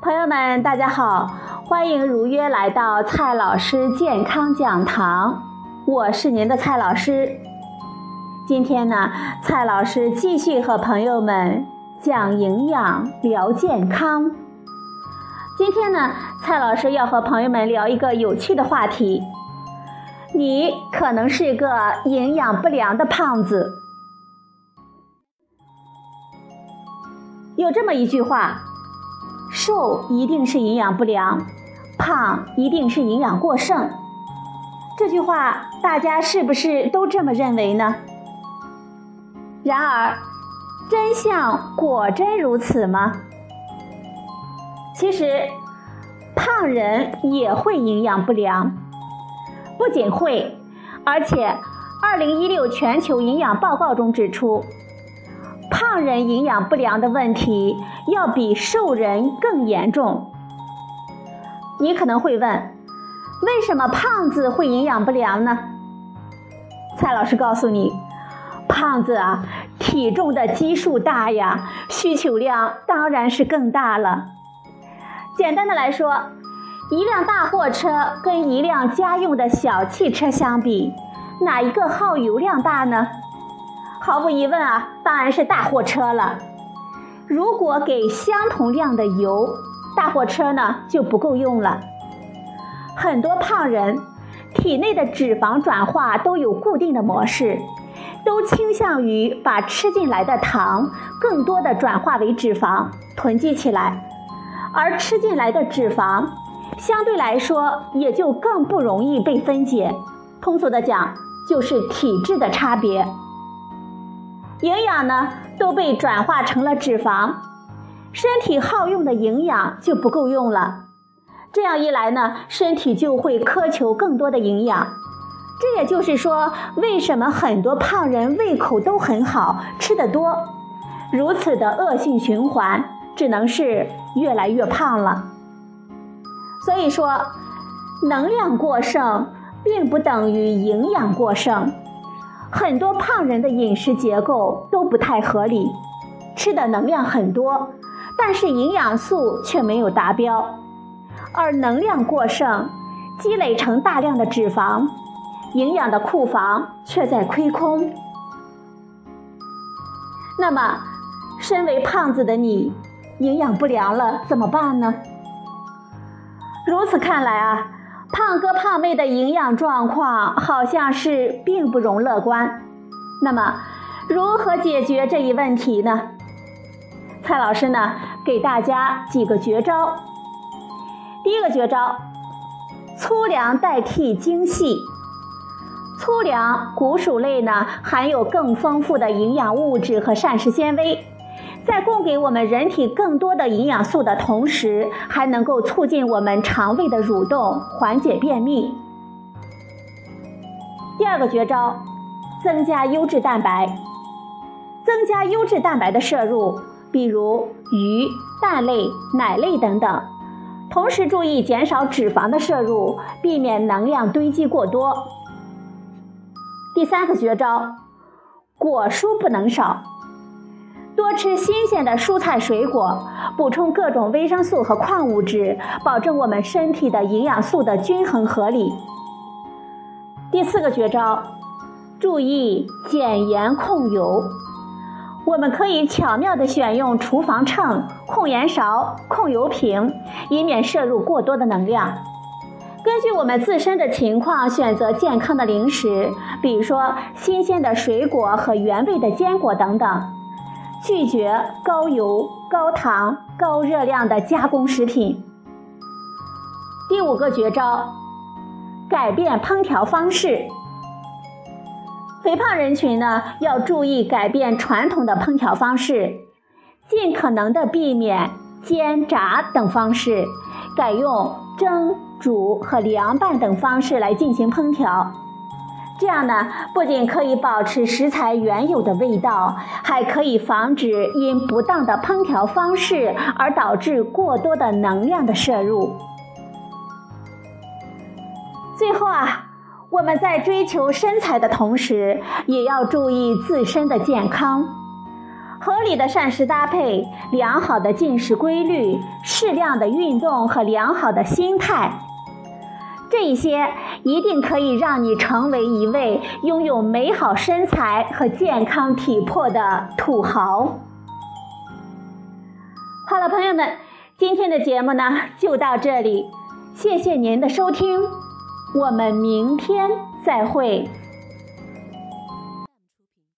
朋友们，大家好，欢迎如约来到蔡老师健康讲堂，我是您的蔡老师。今天呢，蔡老师继续和朋友们讲营养、聊健康。今天呢，蔡老师要和朋友们聊一个有趣的话题。你可能是个营养不良的胖子。有这么一句话。瘦一定是营养不良，胖一定是营养过剩。这句话大家是不是都这么认为呢？然而，真相果真如此吗？其实，胖人也会营养不良，不仅会，而且2016全球营养报告中指出。胖人营养不良的问题要比瘦人更严重。你可能会问，为什么胖子会营养不良呢？蔡老师告诉你，胖子啊，体重的基数大呀，需求量当然是更大了。简单的来说，一辆大货车跟一辆家用的小汽车相比，哪一个耗油量大呢？毫无疑问啊，当然是大货车了。如果给相同量的油，大货车呢就不够用了。很多胖人体内的脂肪转化都有固定的模式，都倾向于把吃进来的糖更多的转化为脂肪囤积起来，而吃进来的脂肪相对来说也就更不容易被分解。通俗的讲，就是体质的差别。营养呢都被转化成了脂肪，身体耗用的营养就不够用了。这样一来呢，身体就会苛求更多的营养。这也就是说，为什么很多胖人胃口都很好，吃得多，如此的恶性循环，只能是越来越胖了。所以说，能量过剩并不等于营养过剩。很多胖人的饮食结构都不太合理，吃的能量很多，但是营养素却没有达标，而能量过剩，积累成大量的脂肪，营养的库房却在亏空。那么，身为胖子的你，营养不良了怎么办呢？如此看来啊。胖哥胖妹的营养状况好像是并不容乐观，那么如何解决这一问题呢？蔡老师呢给大家几个绝招。第一个绝招，粗粮代替精细。粗粮谷薯类呢含有更丰富的营养物质和膳食纤维。在供给我们人体更多的营养素的同时，还能够促进我们肠胃的蠕动，缓解便秘。第二个绝招，增加优质蛋白。增加优质蛋白的摄入，比如鱼、蛋类、奶类等等。同时注意减少脂肪的摄入，避免能量堆积过多。第三个绝招，果蔬不能少。多吃新鲜的蔬菜水果，补充各种维生素和矿物质，保证我们身体的营养素的均衡合理。第四个绝招，注意减盐控油。我们可以巧妙地选用厨房秤、控盐勺、控油瓶，以免摄入过多的能量。根据我们自身的情况选择健康的零食，比如说新鲜的水果和原味的坚果等等。拒绝高油、高糖、高热量的加工食品。第五个绝招，改变烹调方式。肥胖人群呢，要注意改变传统的烹调方式，尽可能的避免煎、炸等方式，改用蒸、煮和凉拌等方式来进行烹调。这样呢，不仅可以保持食材原有的味道，还可以防止因不当的烹调方式而导致过多的能量的摄入。最后啊，我们在追求身材的同时，也要注意自身的健康。合理的膳食搭配、良好的进食规律、适量的运动和良好的心态，这一些一定可以让你成为一位拥有美好身材和健康体魄的土豪。好了，朋友们，今天的节目呢就到这里，谢谢您的收听，我们明天再会。